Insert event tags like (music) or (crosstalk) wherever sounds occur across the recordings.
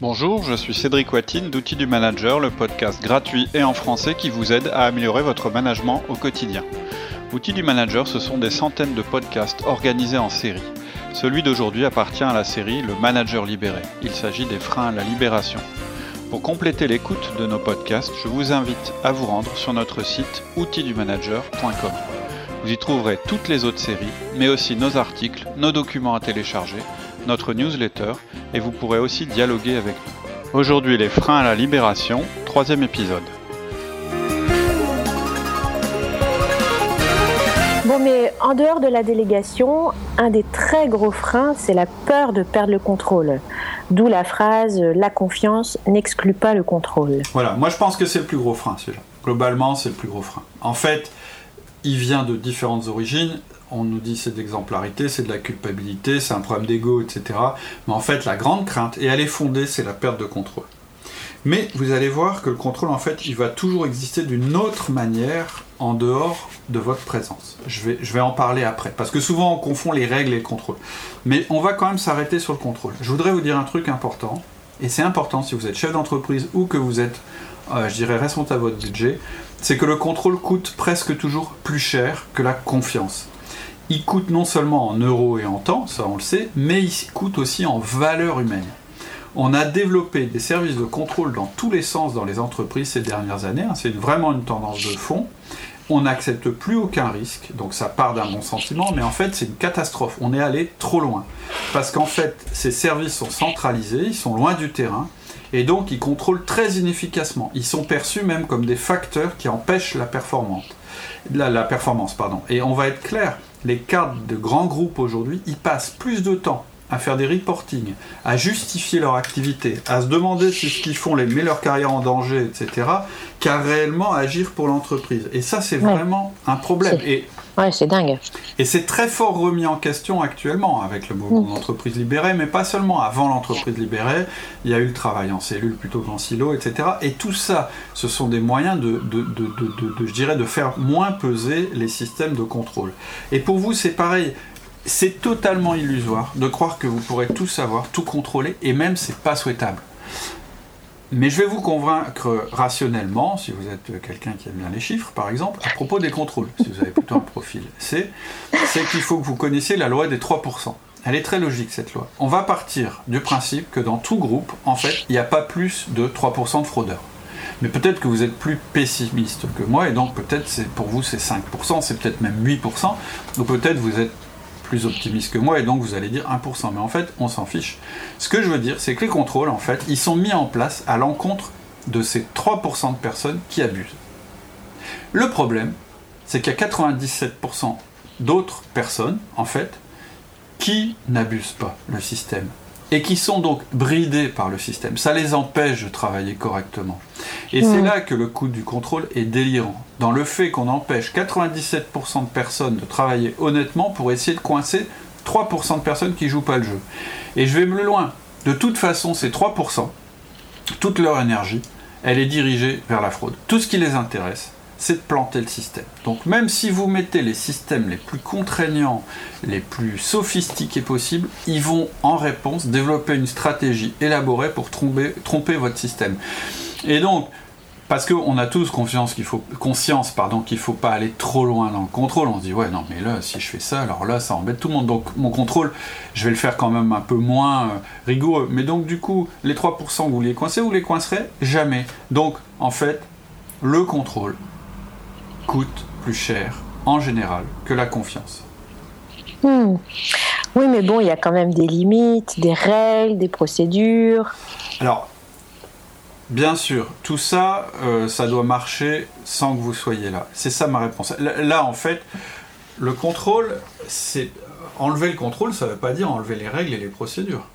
Bonjour, je suis Cédric Watine d'Outils du Manager, le podcast gratuit et en français qui vous aide à améliorer votre management au quotidien. Outils du Manager, ce sont des centaines de podcasts organisés en série. Celui d'aujourd'hui appartient à la série Le Manager libéré. Il s'agit des freins à la libération. Pour compléter l'écoute de nos podcasts, je vous invite à vous rendre sur notre site outildumanager.com. Vous y trouverez toutes les autres séries, mais aussi nos articles, nos documents à télécharger notre newsletter et vous pourrez aussi dialoguer avec nous. Aujourd'hui, les freins à la libération, troisième épisode. Bon, mais en dehors de la délégation, un des très gros freins, c'est la peur de perdre le contrôle. D'où la phrase La confiance n'exclut pas le contrôle. Voilà, moi je pense que c'est le plus gros frein celui-là. Globalement, c'est le plus gros frein. En fait, il vient de différentes origines on nous dit c'est de l'exemplarité, c'est de la culpabilité, c'est un problème d'ego, etc. Mais en fait, la grande crainte, et elle est fondée, c'est la perte de contrôle. Mais vous allez voir que le contrôle, en fait, il va toujours exister d'une autre manière en dehors de votre présence. Je vais, en parler après, parce que souvent on confond les règles et le contrôle. Mais on va quand même s'arrêter sur le contrôle. Je voudrais vous dire un truc important, et c'est important si vous êtes chef d'entreprise ou que vous êtes, euh, je dirais, responsable de votre budget, c'est que le contrôle coûte presque toujours plus cher que la confiance il coûte non seulement en euros et en temps, ça on le sait, mais il coûte aussi en valeur humaine. On a développé des services de contrôle dans tous les sens dans les entreprises ces dernières années, hein. c'est vraiment une tendance de fond. On n'accepte plus aucun risque, donc ça part d'un bon sentiment, mais en fait c'est une catastrophe, on est allé trop loin. Parce qu'en fait ces services sont centralisés, ils sont loin du terrain, et donc ils contrôlent très inefficacement. Ils sont perçus même comme des facteurs qui empêchent la performance. La, la performance pardon. Et on va être clair, les cadres de grands groupes aujourd'hui, ils passent plus de temps à faire des reporting, à justifier leur activité, à se demander si ce qu'ils font les met leur carrière en danger, etc., qu'à réellement agir pour l'entreprise. Et ça, c'est vraiment un problème. Et Ouais, c'est dingue. Et c'est très fort remis en question actuellement avec le mouvement mm. d'entreprise libérée, mais pas seulement. Avant l'entreprise libérée, il y a eu le travail en cellule plutôt qu'en silo, etc. Et tout ça, ce sont des moyens de, de, de, de, je dirais, de faire moins peser les systèmes de contrôle. Et pour vous, c'est pareil. C'est totalement illusoire de croire que vous pourrez tout savoir, tout contrôler, et même c'est pas souhaitable. Mais je vais vous convaincre rationnellement, si vous êtes quelqu'un qui aime bien les chiffres, par exemple, à propos des contrôles, si vous avez plutôt un profil C, c'est qu'il faut que vous connaissiez la loi des 3%. Elle est très logique, cette loi. On va partir du principe que dans tout groupe, en fait, il n'y a pas plus de 3% de fraudeurs. Mais peut-être que vous êtes plus pessimiste que moi, et donc peut-être pour vous c'est 5%, c'est peut-être même 8%, ou peut-être vous êtes plus optimiste que moi et donc vous allez dire 1%. Mais en fait, on s'en fiche. Ce que je veux dire, c'est que les contrôles, en fait, ils sont mis en place à l'encontre de ces 3% de personnes qui abusent. Le problème, c'est qu'il y a 97% d'autres personnes, en fait, qui n'abusent pas le système et qui sont donc bridés par le système. Ça les empêche de travailler correctement. Et c'est là que le coût du contrôle est délirant. Dans le fait qu'on empêche 97% de personnes de travailler honnêtement pour essayer de coincer 3% de personnes qui jouent pas le jeu. Et je vais me le loin. De toute façon, ces 3%, toute leur énergie, elle est dirigée vers la fraude. Tout ce qui les intéresse, c'est de planter le système. Donc même si vous mettez les systèmes les plus contraignants, les plus sophistiqués possibles, ils vont en réponse développer une stratégie élaborée pour tromper, tromper votre système. Et donc, parce qu'on a tous qu'il faut, conscience qu'il ne faut pas aller trop loin dans le contrôle. On se dit, ouais, non, mais là, si je fais ça, alors là, ça embête tout le monde. Donc, mon contrôle, je vais le faire quand même un peu moins euh, rigoureux. Mais donc, du coup, les 3% que vous les coincez, vous les coincerez? Jamais. Donc, en fait, le contrôle, coûte plus cher en général que la confiance. Hmm. Oui, mais bon, il y a quand même des limites, des règles, des procédures. Alors, bien sûr, tout ça, euh, ça doit marcher sans que vous soyez là. C'est ça ma réponse. Là, en fait, le contrôle, c'est enlever le contrôle, ça ne veut pas dire enlever les règles et les procédures.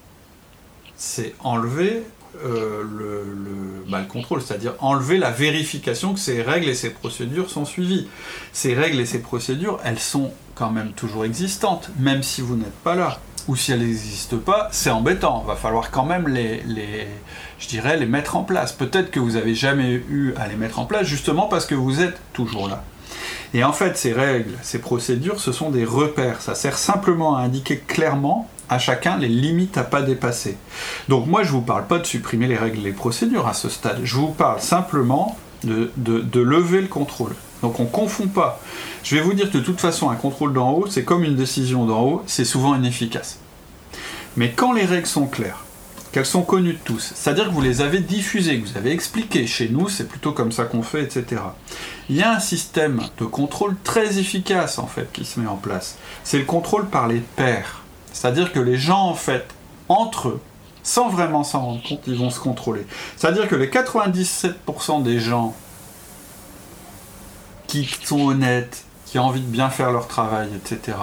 C'est enlever euh, bah, le, contrôle, c'est-à-dire enlever la vérification que ces règles et ces procédures sont suivies. Ces règles et ces procédures, elles sont quand même toujours existantes, même si vous n'êtes pas là. Ou si elles n'existent pas, c'est embêtant. Va falloir quand même les, je dirais, les mettre en place. Peut-être que vous n'avez jamais eu à les mettre en place, justement parce que vous êtes toujours là. Et en fait, ces règles, ces procédures, ce sont des repères. Ça sert simplement à indiquer clairement à chacun les limites à pas dépasser. Donc moi je vous parle pas de supprimer les règles et les procédures à ce stade, je vous parle simplement de, lever le contrôle. Donc on confond pas. Je vais vous dire que de toute façon un contrôle d'en haut, c'est comme une décision d'en haut, c'est souvent inefficace. Mais quand les règles sont claires, qu'elles sont connues de tous, c'est-à-dire que vous les avez diffusées, que vous avez expliquées, chez nous c'est plutôt comme ça qu'on fait, etc. Il y a un système de contrôle très efficace en fait qui se met en place. C'est le contrôle par les pairs. C'est-à-dire que les gens en fait, entre eux, sans vraiment s'en rendre compte, ils vont se contrôler. C'est-à-dire que les 97% des gens qui sont honnêtes, qui ont envie de bien faire leur travail, etc.,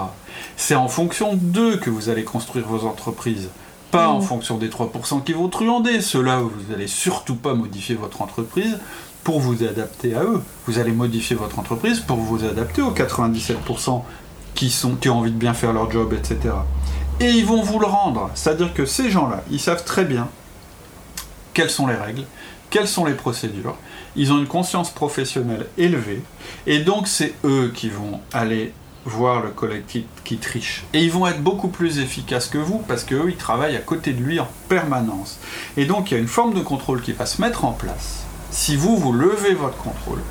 c'est en fonction d'eux que vous allez construire vos entreprises pas en mm. fonction des 3% qui vont truander. Ceux-là, vous n'allez surtout pas modifier votre entreprise pour vous adapter à eux. Vous allez modifier votre entreprise pour vous adapter aux 97% qui, sont, qui ont envie de bien faire leur job, etc. Et ils vont vous le rendre. C'est-à-dire que ces gens-là, ils savent très bien quelles sont les règles, quelles sont les procédures. Ils ont une conscience professionnelle élevée. Et donc, c'est eux qui vont aller voir le collectif qui triche. Et ils vont être beaucoup plus efficaces que vous parce qu'eux, ils travaillent à côté de lui en permanence. Et donc, il y a une forme de contrôle qui va se mettre en place. Si vous, vous levez votre contrôle,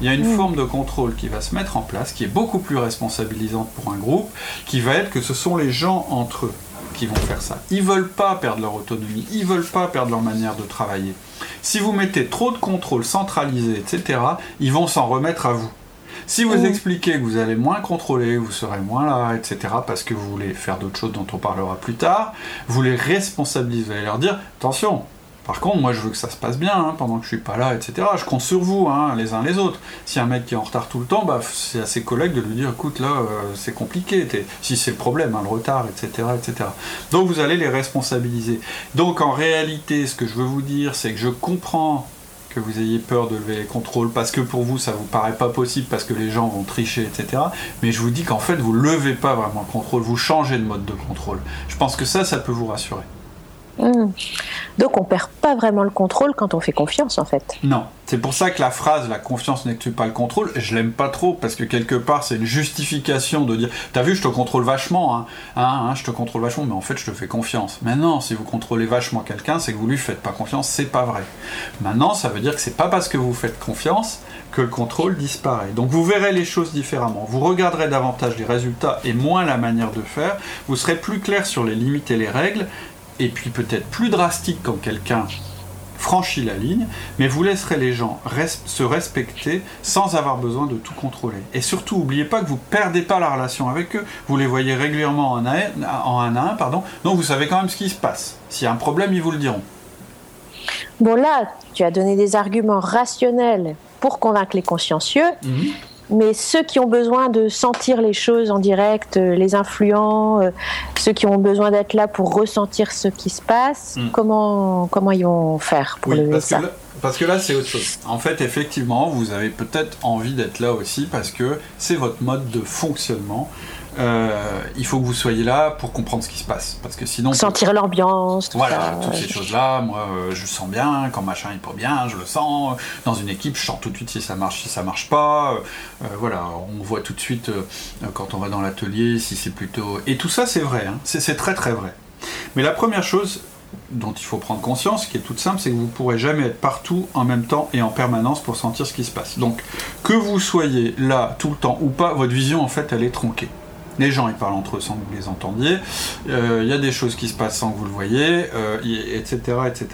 il y a une mm. forme de contrôle qui va se mettre en place, qui est beaucoup plus responsabilisante pour un groupe, qui va être que ce sont les gens entre eux qui vont faire ça. Ils veulent pas perdre leur autonomie, ils veulent pas perdre leur manière de travailler. Si vous mettez trop de contrôle centralisé, etc., ils vont s'en remettre à vous. Si vous expliquez que vous allez moins contrôler, vous serez moins là, etc., parce que vous voulez faire d'autres choses dont on parlera plus tard, vous les responsabilisez, vous allez leur dire attention, par contre, moi je veux que ça se passe bien hein, pendant que je suis pas là, etc. Je compte sur vous, hein, les uns les autres. Si un mec qui est en retard tout le temps, bah, c'est à ses collègues de lui dire écoute, là, euh, c'est compliqué, si c'est le problème, hein, le retard, etc., etc. Donc vous allez les responsabiliser. Donc en réalité, ce que je veux vous dire, c'est que je comprends que vous ayez peur de lever les contrôles parce que pour vous ça vous paraît pas possible parce que les gens vont tricher, etc. Mais je vous dis qu'en fait vous levez pas vraiment le contrôle, vous changez de mode de contrôle. Je pense que ça, ça peut vous rassurer. Hmm. Donc on perd pas vraiment le contrôle quand on fait confiance en fait. Non, c'est pour ça que la phrase la confiance n'exclut pas le contrôle, je l'aime pas trop parce que quelque part c'est une justification de dire t'as vu je te contrôle vachement hein, hein, hein, je te contrôle vachement mais en fait je te fais confiance. Maintenant si vous contrôlez vachement quelqu'un c'est que vous lui faites pas confiance, c'est pas vrai. Maintenant ça veut dire que c'est pas parce que vous faites confiance que le contrôle disparaît. Donc vous verrez les choses différemment. Vous regarderez davantage les résultats et moins la manière de faire. Vous serez plus clair sur les limites et les règles et puis peut-être plus drastique quand quelqu'un franchit la ligne, mais vous laisserez les gens se respecter sans avoir besoin de tout contrôler. Et surtout, n'oubliez pas que vous ne perdez pas la relation avec eux, vous les voyez régulièrement en un, en un à un, pardon, donc vous savez quand même ce qui se passe. S'il y a un problème, ils vous le diront. Bon là, tu as donné des arguments rationnels pour convaincre les consciencieux. Mhm. Mais ceux qui ont besoin de sentir les choses en direct, euh, les influents, euh, ceux qui ont besoin d'être là pour ressentir ce qui se passe, hmm. comment, comment ils vont faire pour le parce ça Parce que là, c'est autre chose. En fait, effectivement, vous avez peut-être envie d'être là aussi parce que c'est votre mode de fonctionnement. Euh, il faut que vous soyez là pour comprendre ce qui se passe. Parce que sinon. Sentir l'ambiance, Voilà, toutes ces choses-là. Moi, euh, je sens bien. Quand machin est pas bien, je le sens. Dans une équipe, je sens tout de suite si ça marche, si ça marche pas. Euh, voilà, on voit tout de suite quand on va dans l'atelier si c'est plutôt. Et tout ça, c'est vrai. Hein. C'est très très vrai. Mais la première chose, dont il faut prendre conscience, qui est toute simple, c'est que vous ne pourrez jamais être partout en même temps et en permanence pour sentir ce qui se passe. Donc, que vous soyez là tout le temps ou pas, votre vision, en fait, elle est tronquée. Les gens, ils parlent entre eux sans que vous les entendiez. Euh, il y a des choses qui se passent sans que vous le voyez, etc., euh, etc.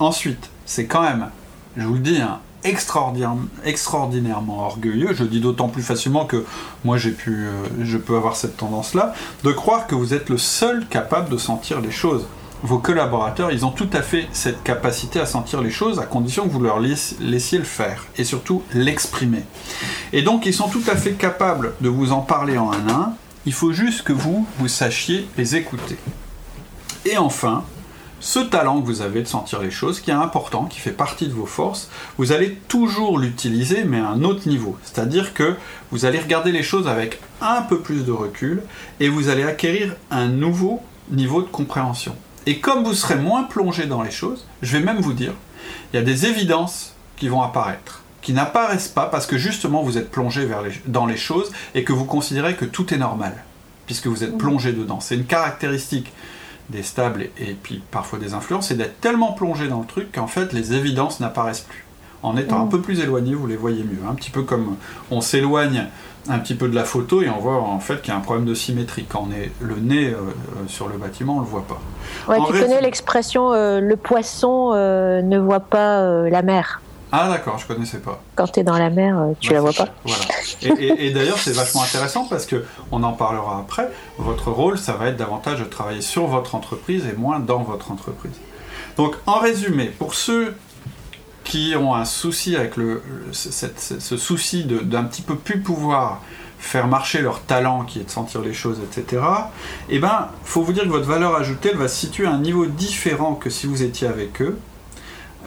Ensuite, c'est quand même, je vous le dis, hein, extraordinairement orgueilleux, je le dis d'autant plus facilement que moi j'ai pu, euh, je peux avoir cette tendance-là, de croire que vous êtes le seul capable de sentir les choses. Vos collaborateurs, ils ont tout à fait cette capacité à sentir les choses à condition que vous leur laissiez le faire et surtout l'exprimer. Et donc ils sont tout à fait capables de vous en parler en un à un il faut juste que vous, vous sachiez les écouter. Et enfin, ce talent que vous avez de sentir les choses, qui est important, qui fait partie de vos forces, vous allez toujours l'utiliser, mais à un autre niveau. C'est-à-dire que vous allez regarder les choses avec un peu plus de recul et vous allez acquérir un nouveau niveau de compréhension. Et comme vous serez moins plongé dans les choses, je vais même vous dire, il y a des évidences qui vont apparaître qui n'apparaissent pas parce que justement vous êtes plongé vers dans les choses et que vous considérez que tout est normal, puisque vous êtes plongé dedans. C'est une caractéristique des stables et, puis parfois des influences, c'est d'être tellement plongé dans le truc qu'en fait les évidences n'apparaissent plus. En étant un peu plus éloigné, vous les voyez mieux. Un petit peu comme on s'éloigne un petit peu de la photo et on voit en fait qu'il y a un problème de symétrie. Quand on est le nez euh, euh, sur le bâtiment, on le voit pas. Ouais, tu connais l'expression le poisson ne voit pas la mer. Ah d'accord, je connaissais pas. Quand tu es dans la mer, euh, tu bah, la vois pas. Voilà. Et, d'ailleurs, c'est vachement intéressant parce que on en parlera après. Votre rôle, ça va être davantage de travailler sur votre entreprise et moins dans votre entreprise. Donc, en résumé, pour ceux qui ont un souci avec le, ce souci d'un petit peu plus pouvoir faire marcher leur talent qui est de sentir les choses, etc. Eh ben, faut vous dire que votre valeur ajoutée elle va se situer à un niveau différent que si vous étiez avec eux.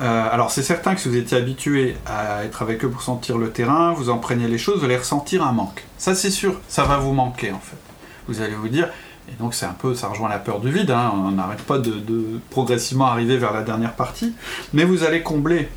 Euh, alors c'est certain que si vous étiez habitué à être avec eux pour sentir le terrain, vous en prenez les choses, vous allez ressentir un manque. Ça c'est sûr, ça va vous manquer en fait. Vous allez vous dire, et donc c'est un peu, ça rejoint la peur du vide, hein, on n'arrête pas de, progressivement arriver vers la dernière partie, mais vous allez combler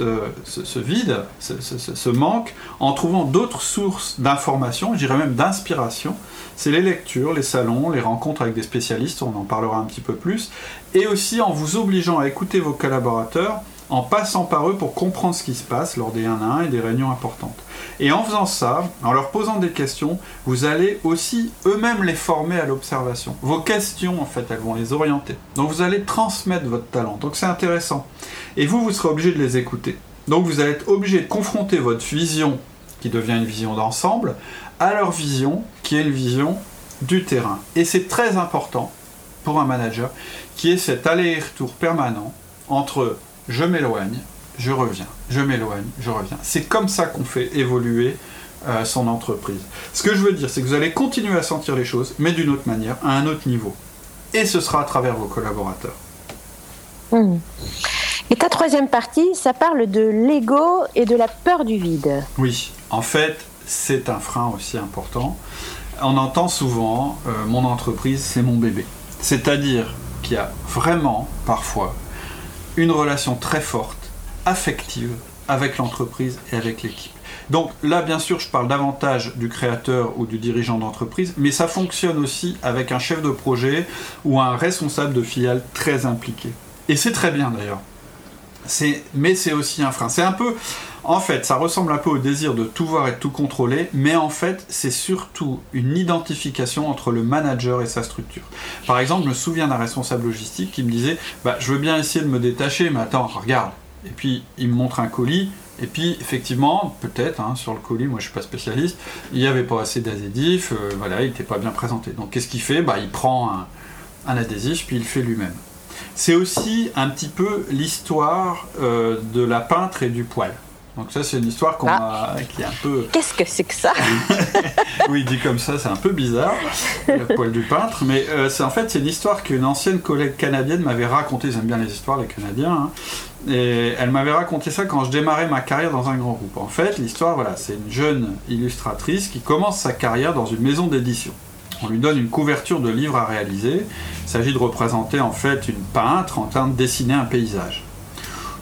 euh, ce, vide, ce, manque, en trouvant d'autres sources d'information, je dirais même d'inspiration. C'est les lectures, les salons, les rencontres avec des spécialistes, on en parlera un petit peu plus, et aussi en vous obligeant à écouter vos collaborateurs, en passant par eux pour comprendre ce qui se passe lors des 1 à 1 et des réunions importantes. Et en faisant ça, en leur posant des questions, vous allez aussi eux-mêmes les former à l'observation. Vos questions, en fait, elles vont les orienter. Donc vous allez transmettre votre talent. Donc c'est intéressant. Et vous, vous serez obligé de les écouter. Donc vous allez être obligé de confronter votre vision, qui devient une vision d'ensemble, à leur vision, qui est une vision du terrain. Et c'est très important pour un manager, qui est cet aller-retour permanent entre je m'éloigne, je reviens, je m'éloigne, je reviens. C'est comme ça qu'on fait évoluer euh, son entreprise. Ce que je veux dire, c'est que vous allez continuer à sentir les choses, mais d'une autre manière, à un autre niveau. Et ce sera à travers vos collaborateurs. Hmm. Et ta troisième partie, ça parle de l'ego et de la peur du vide. Oui, en fait, c'est un frein aussi important. On entend souvent euh, mon entreprise, c'est mon bébé. C'est-à-dire qu'il y a vraiment, parfois, une relation très forte affective avec l'entreprise et avec l'équipe. Donc là, bien sûr, je parle davantage du créateur ou du dirigeant d'entreprise, mais ça fonctionne aussi avec un chef de projet ou un responsable de filiale très impliqué. Et c'est très bien d'ailleurs. Mais c'est aussi un frein. C'est un peu, en fait, ça ressemble un peu au désir de tout voir et de tout contrôler, mais en fait, c'est surtout une identification entre le manager et sa structure. Par exemple, je me souviens d'un responsable logistique qui me disait bah, Je veux bien essayer de me détacher, mais attends, regarde, et puis il me montre un colis. Et puis effectivement, peut-être hein, sur le colis, moi je suis pas spécialiste, il n'y avait pas assez d'adhésif, euh, voilà, il n'était pas bien présenté. Donc qu'est-ce qu'il fait? Bah, Il prend un, adhésif puis il le fait lui-même. C'est aussi un petit peu l'histoire euh, de la peintre et du poil. Donc ça, c'est une histoire qu'on ah. qui est un peu... Qu'est-ce que c'est que ça (laughs) Oui, dit comme ça, c'est un peu bizarre, le poil du peintre. Mais euh, c'est en fait, c'est une histoire qu'une ancienne collègue canadienne m'avait racontée. J'aime bien les histoires, les Canadiens. Hein. Et elle m'avait raconté ça quand je démarrais ma carrière dans un grand groupe. En fait, l'histoire, voilà, c'est une jeune illustratrice qui commence sa carrière dans une maison d'édition. On lui donne une couverture de livre à réaliser. Il s'agit de représenter en fait une peintre en train de dessiner un paysage.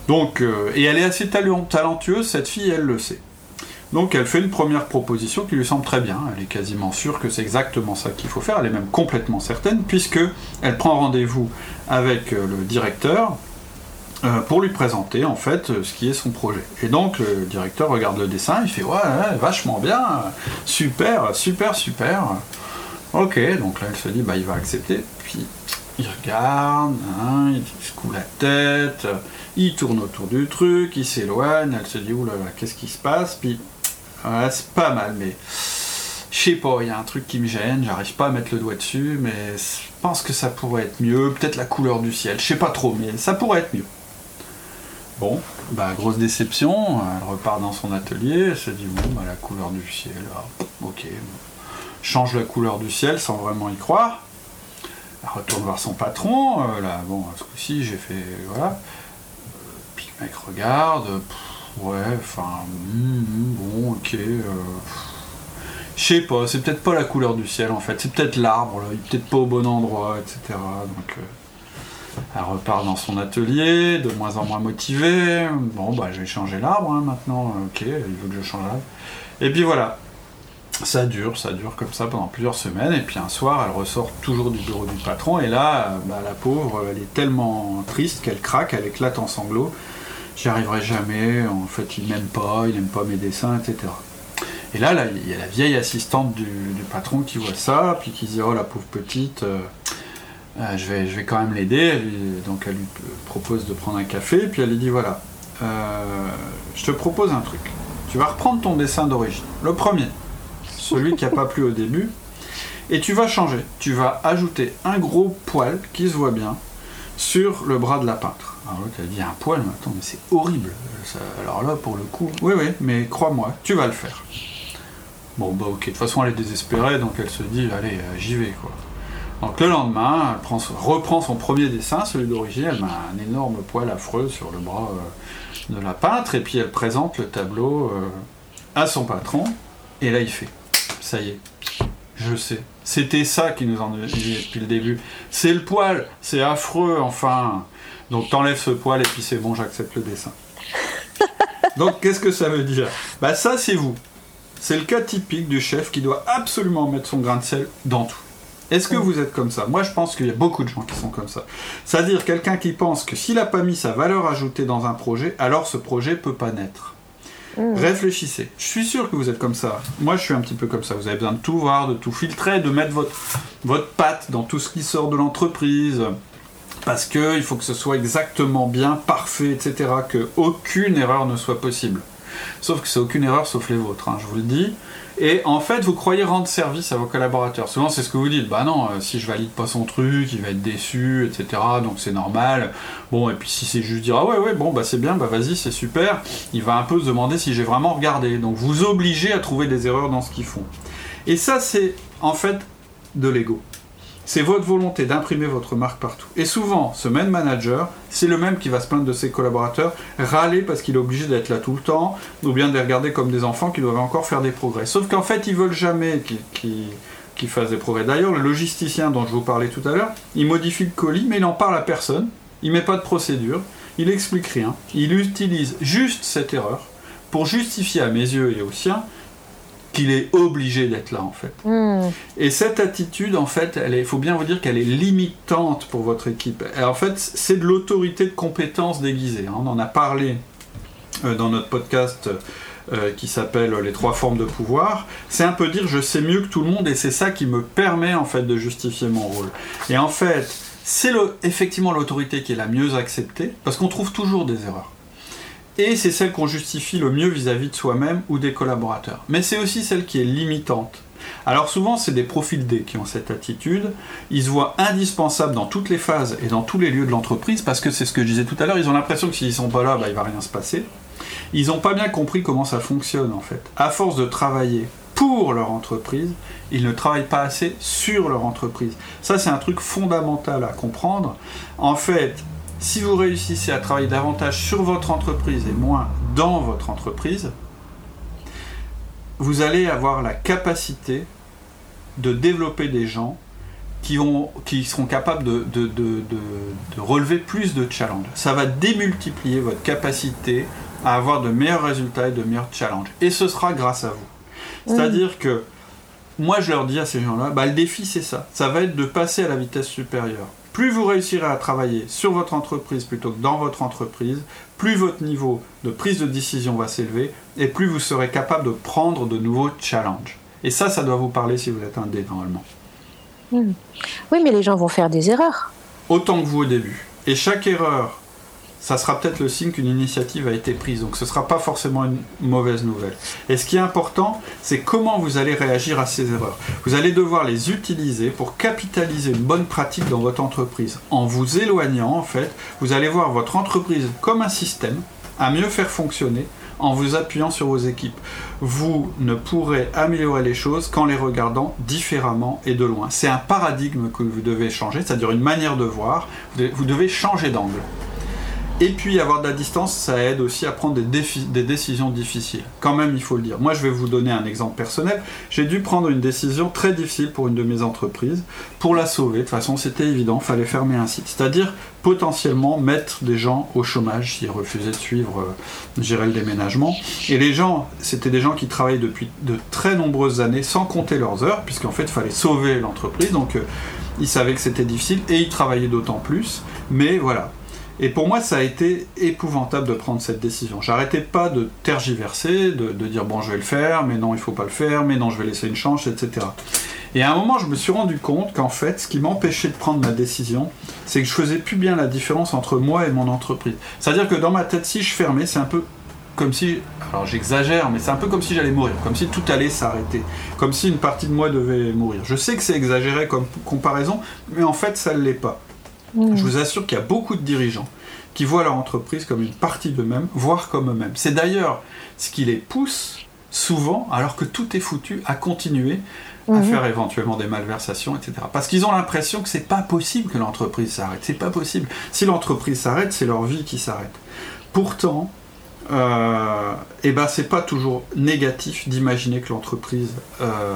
Donc, euh, et elle est assez talentueuse, cette fille, elle le sait. Donc elle fait une première proposition qui lui semble très bien. Elle est quasiment sûre que c'est exactement ça qu'il faut faire. Elle est même complètement certaine puisque elle prend rendez-vous avec euh, le directeur euh, pour lui présenter en fait ce qui est son projet. Et donc le directeur regarde le dessin, il fait ouais, vachement bien, super, super, super. Ok, donc là elle se dit bah il va accepter. Puis il regarde, hein, il secoue la tête il tourne autour du truc, il s'éloigne, elle se dit oulala, qu'est-ce qui se passe? Puis, c'est pas mal, mais je sais pas, il y a un truc qui me gêne, j'arrive pas à mettre le doigt dessus, mais je pense que ça pourrait être mieux, peut-être la couleur du ciel, je sais pas trop, mais ça pourrait être mieux. Bon, bah grosse déception, elle repart dans son atelier, elle se dit bon bah la couleur du ciel, ah, ok, change la couleur du ciel sans vraiment y croire. Elle retourne voir son patron, euh, là bon ce coup-ci j'ai fait voilà mec regarde, ouais, enfin, hmm, hmm, bon, ok. Euh, je sais pas, c'est peut-être pas la couleur du ciel en fait, c'est peut-être l'arbre, il est peut-être pas au bon endroit, etc. Donc euh, elle repart dans son atelier, de moins en moins motivée. Bon bah je vais changer l'arbre hein, maintenant, ok, il veut que je change l'arbre. Et puis voilà. Ça dure, ça dure comme ça pendant plusieurs semaines, et puis un soir, elle ressort toujours du bureau du patron, et là, bah, la pauvre, elle est tellement triste qu'elle craque, elle éclate en sanglots. J'y arriverai jamais, en fait, il m'aime pas, il n'aime pas mes dessins, etc. Et là, il y a la vieille assistante du, patron qui voit ça, puis qui dit Oh la pauvre petite, euh, euh, je, vais, je quand même l'aider. Donc elle lui propose de prendre un café, puis elle lui dit Voilà, euh, je te propose un truc. Tu vas reprendre ton dessin d'origine, le premier, celui qui n'a pas plu au début, et tu vas changer. Tu vas ajouter un gros poil qui se voit bien sur le bras de la peintre. Alors l'autre a dit un poil, mais attends, mais c'est horrible. alors là, pour le coup, oui, oui, mais crois-moi, tu vas le faire. Bon, bah ok, de toute façon elle est désespérée, donc elle se dit, allez, euh, j'y vais, quoi. Donc le lendemain, elle reprend son premier dessin, celui d'origine, elle met un énorme poil affreux sur le bras euh, de la peintre, et puis elle présente le tableau euh, à son patron, et là il fait, ça y est, je sais. C'était ça qui nous en dit depuis le début. C'est le poil, c'est affreux, enfin. Donc t'enlèves ce poil et puis c'est bon, j'accepte le dessin. (laughs) Donc qu'est-ce que ça veut dire? Bah ça c'est vous. C'est le cas typique du chef qui doit absolument mettre son grain de sel dans tout. Est-ce que vous êtes comme ça? Moi, je pense qu'il y a beaucoup de gens qui sont comme ça. C'est-à-dire quelqu'un qui pense que s'il n'a pas mis sa valeur ajoutée dans un projet, alors ce projet peut pas naître. Mmh. Réfléchissez. Je suis sûr que vous êtes comme ça. Moi, je suis un petit peu comme ça. Vous avez besoin de tout voir, de tout filtrer, de mettre votre, votre patte dans tout ce qui sort de l'entreprise. Parce qu'il faut que ce soit exactement bien, parfait, etc. Que aucune erreur ne soit possible. Sauf que c'est aucune erreur sauf les vôtres, hein, je vous le dis. Et en fait, vous croyez rendre service à vos collaborateurs. Souvent, c'est ce que vous dites. Bah non, euh, si je valide pas son truc, il va être déçu, etc. Donc c'est normal. Bon, et puis si c'est juste dire ah ouais ouais bon bah c'est bien, bah vas-y c'est super. Il va un peu se demander si j'ai vraiment regardé. Donc vous obligez à trouver des erreurs dans ce qu'ils font. Et ça c'est en fait de l'ego c'est votre volonté d'imprimer votre marque partout. Et souvent, ce même manager, c'est le même qui va se plaindre de ses collaborateurs, râler parce qu'il est obligé d'être là tout le temps, ou bien de les regarder comme des enfants qui doivent encore faire des progrès. Sauf qu'en fait, ils veulent jamais qu'ils fassent des progrès. D'ailleurs, le logisticien dont je vous parlais tout à l'heure, il modifie le colis, mais il n'en parle à personne, il met pas de procédure, il explique rien, il utilise juste cette erreur pour justifier à mes yeux et aux siens qu'il est obligé d'être là en fait. Hmm. Et cette attitude en fait, il faut bien vous dire qu'elle est limitante pour votre équipe. en fait, c'est de l'autorité de compétence déguisée. Hein. On en a parlé euh, dans notre podcast euh, qui s'appelle Les trois formes de pouvoir. C'est un peu dire je sais mieux que tout le monde et c'est ça qui me permet en fait de justifier mon rôle. Et en fait, c'est effectivement l'autorité qui est la mieux acceptée parce qu'on trouve toujours des erreurs et c'est celle qu'on justifie le mieux vis-à-vis de soi-même ou des collaborateurs. Mais c'est aussi celle qui est limitante. Alors souvent, c'est des profils D qui ont cette attitude. Ils se voient indispensables dans toutes les phases et dans tous les lieux de l'entreprise parce que c'est ce que je disais tout à l'heure. Ils ont l'impression que s'ils sont pas là, bah, il va rien se passer. Ils n'ont pas bien compris comment ça fonctionne en fait. À force de travailler pour leur entreprise, ils ne travaillent pas assez sur leur entreprise. Ça, c'est un truc fondamental à comprendre. En fait, si vous réussissez à travailler davantage sur votre entreprise et moins dans votre entreprise, vous allez avoir la capacité de développer des gens qui, qui seront capables de, relever plus de challenges. Ça va démultiplier votre capacité à avoir de meilleurs résultats et de meilleurs challenges. Et ce sera grâce à vous. C'est-à-dire que moi, je leur dis à ces gens-là, bah, le défi, c'est ça. Ça va être de passer à la vitesse supérieure plus vous réussirez à travailler sur votre entreprise plutôt que dans votre entreprise, plus votre niveau de prise de décision va s'élever et plus vous serez capable de prendre de nouveaux challenges. Et ça, ça doit vous parler si vous êtes un dé normalement. Hmm. Oui, mais les gens vont faire des erreurs. Autant que vous au début. Et chaque erreur ça sera peut-être le signe qu'une initiative a été prise. Donc ce ne sera pas forcément une mauvaise nouvelle. Et ce qui est important, c'est comment vous allez réagir à ces erreurs. Vous allez devoir les utiliser pour capitaliser une bonne pratique dans votre entreprise. En vous éloignant, en fait, vous allez voir votre entreprise comme un système à mieux faire fonctionner en vous appuyant sur vos équipes. Vous ne pourrez améliorer les choses qu'en les regardant différemment et de loin. C'est un paradigme que vous devez changer, c'est-à-dire une manière de voir. Vous devez changer d'angle. Et puis avoir de la distance, ça aide aussi à prendre des, décisions difficiles. Quand même, il faut le dire. Moi, je vais vous donner un exemple personnel. J'ai dû prendre une décision très difficile pour une de mes entreprises. Pour la sauver, de toute façon, c'était évident, fallait fermer un site. C'est-à-dire potentiellement mettre des gens au chômage s'ils refusaient de suivre, euh, gérer le déménagement. Et les gens, c'était des gens qui travaillaient depuis de très nombreuses années sans compter leurs heures, puisqu'en fait, il fallait sauver l'entreprise. Donc, euh, ils savaient que c'était difficile et ils travaillaient d'autant plus. Mais voilà, et pour moi, ça a été épouvantable de prendre cette décision. J'arrêtais pas de tergiverser, de, dire bon, je vais le faire, mais non, il faut pas le faire, mais non, je vais laisser une chance, etc. Et à un moment, je me suis rendu compte qu'en fait, ce qui m'empêchait de prendre ma décision, c'est que je faisais plus bien la différence entre moi et mon entreprise. C'est-à-dire que dans ma tête, si je fermais, c'est un peu comme si, alors j'exagère, mais c'est un peu comme si j'allais mourir, comme si tout allait s'arrêter, comme si une partie de moi devait mourir. Je sais que c'est exagéré comme comparaison, mais en fait, ça ne l'est pas. Je vous assure qu'il y a beaucoup de dirigeants qui voient leur entreprise comme une partie d'eux-mêmes, voire comme eux-mêmes. C'est d'ailleurs ce qui les pousse souvent, alors que tout est foutu, à continuer à mhm. faire éventuellement des malversations, etc. Parce qu'ils ont l'impression que c'est pas possible que l'entreprise s'arrête. C'est pas possible. Si l'entreprise s'arrête, c'est leur vie qui s'arrête. Pourtant, et eh ben c'est pas toujours négatif d'imaginer que l'entreprise euh,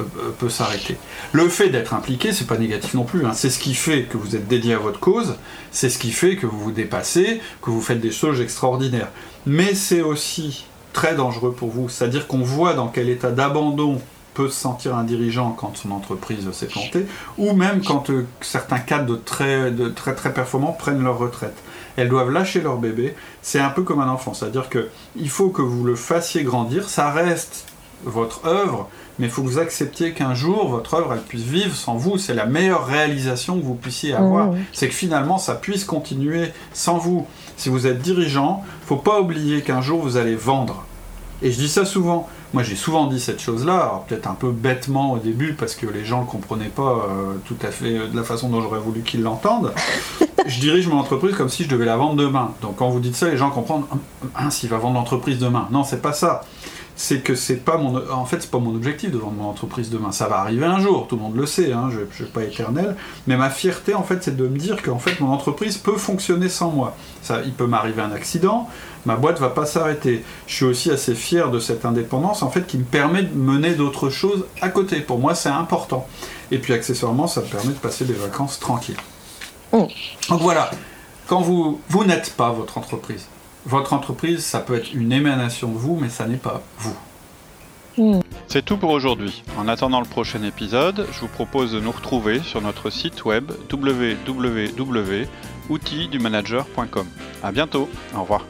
euh, peut s'arrêter. Le fait d'être impliqué, c'est pas négatif non plus. Hein. C'est ce qui fait que vous êtes dédié à votre cause, c'est ce qui fait que vous vous dépassez, que vous faites des choses extraordinaires. Mais c'est aussi très dangereux pour vous, c'est-à-dire qu'on voit dans quel état d'abandon peut se sentir un dirigeant quand son entreprise s'est plantée, ou même quand certains cadres très, très très performants prennent leur retraite elles doivent lâcher leur bébé. C'est un peu comme un enfant, c'est-à-dire que il faut que vous le fassiez grandir, ça reste votre œuvre, mais il faut que vous acceptiez qu'un jour votre œuvre elle puisse vivre sans vous. C'est la meilleure réalisation que vous puissiez avoir. C'est que finalement ça puisse continuer sans vous. Si vous êtes dirigeant, faut pas oublier qu'un jour vous allez vendre. Et je dis ça souvent. Moi, j'ai souvent dit cette chose-là, peut-être un peu bêtement au début, parce que les gens ne le comprenaient pas euh, tout à fait de la façon dont j'aurais voulu qu'ils l'entendent. (laughs) je dirige mon entreprise comme si je devais la vendre demain. Donc quand vous dites ça, les gens comprennent, hein, s'il va vendre l'entreprise demain. Non, c'est pas ça. C'est que c'est pas mon en fait c'est pas mon objectif de vendre mon entreprise demain. Ça va arriver un jour tout le monde le sait hein, je, ne suis pas éternel. Mais ma fierté en fait c'est de me dire qu'en fait mon entreprise peut fonctionner sans moi. Ça il peut m'arriver un accident ma boîte va pas s'arrêter. Je suis aussi assez fier de cette indépendance en fait qui me permet de mener d'autres choses à côté. Pour moi c'est important. Et puis accessoirement ça me permet de passer des vacances tranquilles mm. donc voilà quand vous vous n'êtes pas votre entreprise votre entreprise, ça peut être une émanation de vous, mais ça n'est pas vous. Hmm. C'est tout pour aujourd'hui. En attendant le prochain épisode, je vous propose de nous retrouver sur notre site web www.outildumanager.com. A bientôt, au revoir.